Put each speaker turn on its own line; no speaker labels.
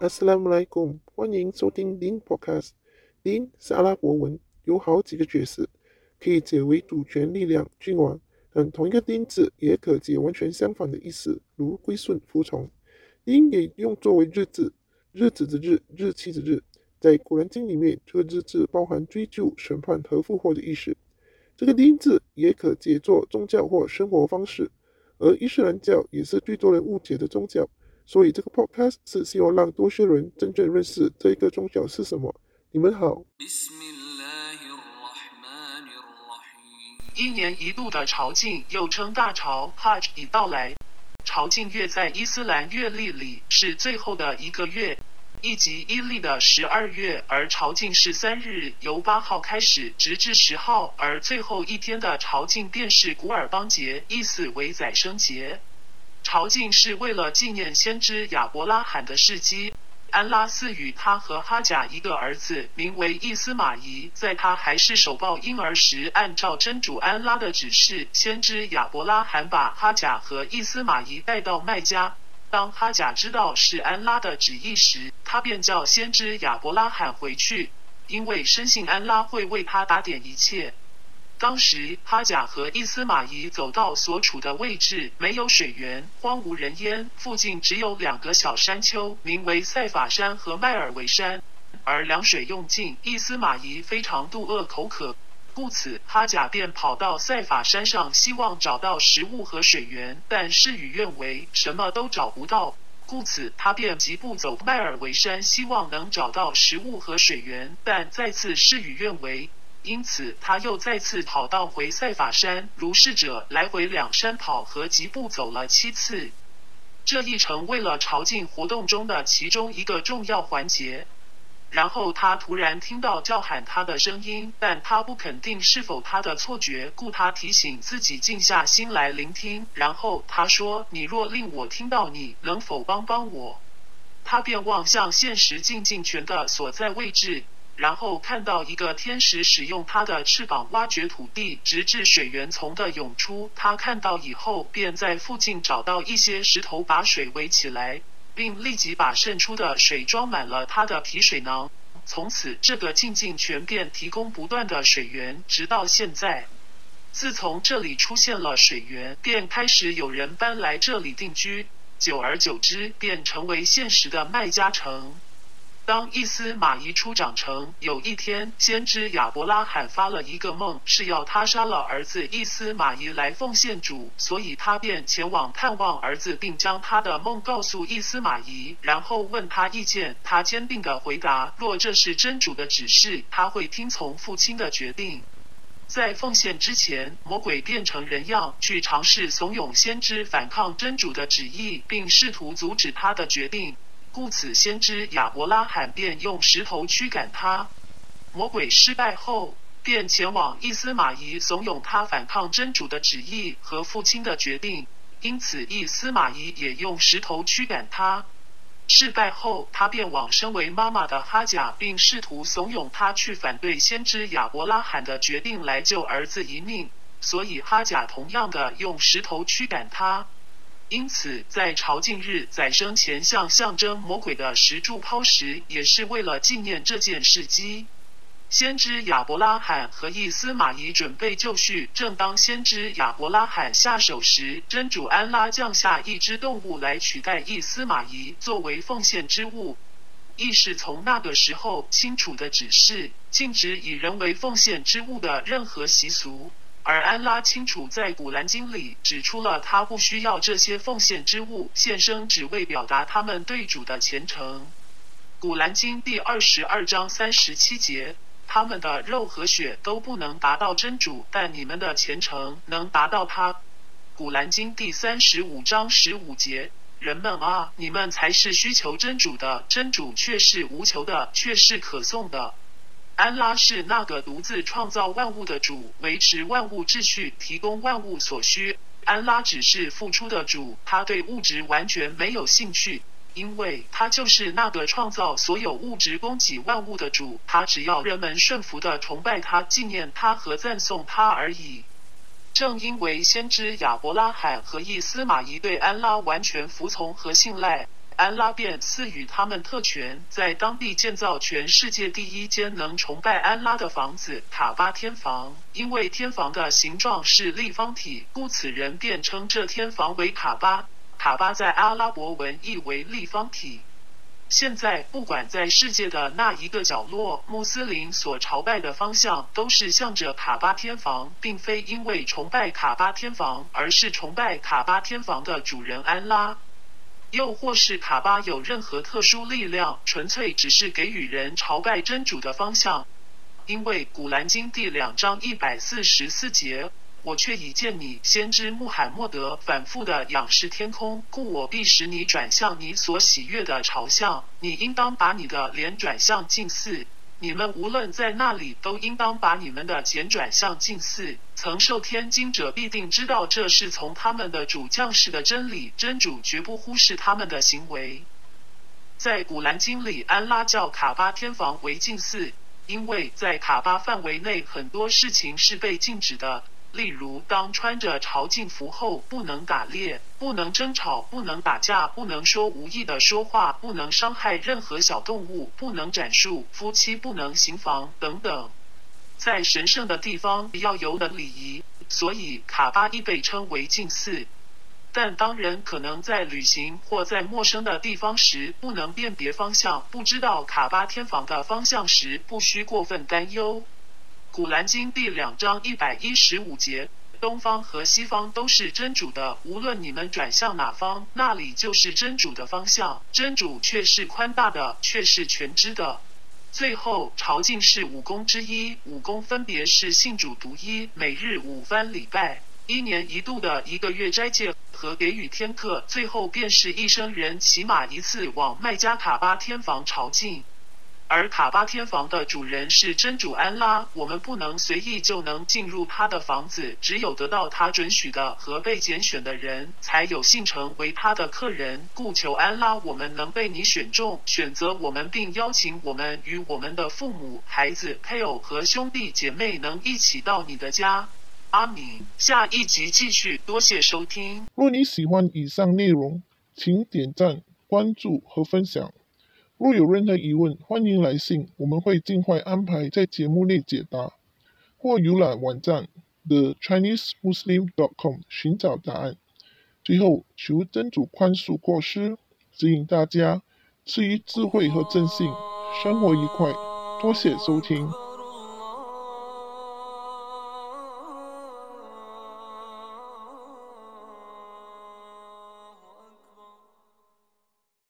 Assalamualaikum，欢迎收听钉 Podcast。钉是阿拉伯文，有好几个角色，可以解为主权、力量、君王。但同一个 Din 字也可解完全相反的意思，如归顺、服从。钉也用作为日字，日子的日，日期的日。在古兰经里面，这个日字包含追究、审判和复活的意思。这个 Din 字也可解作宗教或生活方式，而伊斯兰教也是最多人误解的宗教。所以这个 podcast 是希望让多些人真正认识这一个宗教是什么。你们好。
一年一度的朝觐，又称大朝 Hajj 已到来。朝觐月在伊斯兰月历里是最后的一个月，亦即伊历的十二月，而朝觐是三日，由八号开始，直至十号，而最后一天的朝觐便是古尔邦节，意思为宰生节。朝觐是为了纪念先知亚伯拉罕的事迹。安拉赐予他和哈贾一个儿子，名为伊斯玛仪。在他还是手抱婴儿时，按照真主安拉的指示，先知亚伯拉罕把哈贾和伊斯玛仪带到麦加。当哈贾知道是安拉的旨意时，他便叫先知亚伯拉罕回去，因为深信安拉会为他打点一切。当时，哈贾和伊斯玛仪走到所处的位置，没有水源，荒无人烟，附近只有两个小山丘，名为塞法山和迈尔维山。而凉水用尽，伊斯玛仪非常肚饿口渴，故此哈贾便跑到塞法山上，希望找到食物和水源，但事与愿违，什么都找不到。故此，他便疾步走迈尔维山，希望能找到食物和水源，但再次事与愿违。因此，他又再次跑到回塞法山，如是者来回两山跑和疾步走了七次。这一成为了朝觐活动中的其中一个重要环节。然后他突然听到叫喊他的声音，但他不肯定是否他的错觉，故他提醒自己静下心来聆听。然后他说：“你若令我听到你，能否帮帮我？”他便望向现实静静泉的所在位置。然后看到一个天使使用他的翅膀挖掘土地，直至水源从的涌出。他看到以后，便在附近找到一些石头，把水围起来，并立即把渗出的水装满了他的皮水囊。从此，这个静静泉便提供不断的水源，直到现在。自从这里出现了水源，便开始有人搬来这里定居，久而久之，便成为现实的麦加城。当伊斯玛仪出长成，有一天，先知亚伯拉罕发了一个梦，是要他杀了儿子伊斯玛仪来奉献主，所以他便前往探望儿子，并将他的梦告诉伊斯玛仪，然后问他意见。他坚定地回答：若这是真主的指示，他会听从父亲的决定。在奉献之前，魔鬼变成人样，去尝试怂恿先知反抗真主的旨意，并试图阻止他的决定。故此，先知亚伯拉罕便用石头驱赶他。魔鬼失败后，便前往伊斯玛仪，怂恿他反抗真主的旨意和父亲的决定。因此，伊斯玛仪也用石头驱赶他。失败后，他便往身为妈妈的哈贾，并试图怂恿他去反对先知亚伯拉罕的决定，来救儿子一命。所以，哈贾同样的用石头驱赶他。因此，在朝觐日宰生前向象征魔鬼的石柱抛石，也是为了纪念这件事迹。先知亚伯拉罕和伊斯玛仪准备就绪，正当先知亚伯拉罕下手时，真主安拉降下一只动物来取代伊斯玛仪作为奉献之物，亦是从那个时候清楚的指示，禁止以人为奉献之物的任何习俗。而安拉清楚在古兰经里指出了他不需要这些奉献之物献身，只为表达他们对主的虔诚。古兰经第二十二章三十七节，他们的肉和血都不能达到真主，但你们的虔诚能达到他。古兰经第三十五章十五节，人们啊，你们才是需求真主的，真主却是无求的，却是可颂的。安拉是那个独自创造万物的主，维持万物秩序，提供万物所需。安拉只是付出的主，他对物质完全没有兴趣，因为他就是那个创造所有物质、供给万物的主。他只要人们顺服的崇拜他、纪念他和赞颂他而已。正因为先知亚伯拉罕和伊斯玛仪对安拉完全服从和信赖。安拉便赐予他们特权，在当地建造全世界第一间能崇拜安拉的房子——卡巴天房。因为天房的形状是立方体，故此人便称这天房为卡巴。卡巴在阿拉伯文意为立方体。现在，不管在世界的那一个角落，穆斯林所朝拜的方向都是向着卡巴天房，并非因为崇拜卡巴天房，而是崇拜卡巴天房的主人安拉。又或是卡巴有任何特殊力量，纯粹只是给予人朝拜真主的方向。因为古兰经第两章一百四十四节。我却已见你先知穆罕默德反复的仰视天空，故我必使你转向你所喜悦的朝向。你应当把你的脸转向近似。你们无论在那里，都应当把你们的钱转向近似。曾受天经者必定知道这是从他们的主将士的真理，真主绝不忽视他们的行为。在古兰经里，安拉叫卡巴天房为近似，因为在卡巴范围内很多事情是被禁止的。例如，当穿着朝觐服后，不能打猎，不能争吵，不能打架，不能说无意的说话，不能伤害任何小动物，不能斩树，夫妻不能行房等等。在神圣的地方要有等礼仪，所以卡巴亦被称为禁寺。但当人可能在旅行或在陌生的地方时，不能辨别方向，不知道卡巴天房的方向时，不需过分担忧。古兰经第两章一百一十五节：东方和西方都是真主的，无论你们转向哪方，那里就是真主的方向。真主却是宽大的，却是全知的。最后，朝觐是五功之一，五功分别是信主独一、每日五番礼拜、一年一度的一个月斋戒和给予天课。最后便是一生人起码一次往麦加卡巴天房朝觐。而卡巴天房的主人是真主安拉，我们不能随意就能进入他的房子，只有得到他准许的和被拣选的人才有幸成为他的客人。故求安拉，我们能被你选中，选择我们，并邀请我们与我们的父母、孩子、配偶和兄弟姐妹能一起到你的家。阿米，下一集继续，多谢收听。
若你喜欢以上内容，请点赞、关注和分享。若有任何疑问，欢迎来信，我们会尽快安排在节目内解答，或浏览网站 thechinesemuslim.com 寻找答案。最后，求真主宽恕过失，指引大家赐予智慧和正信，生活愉快。多谢收听。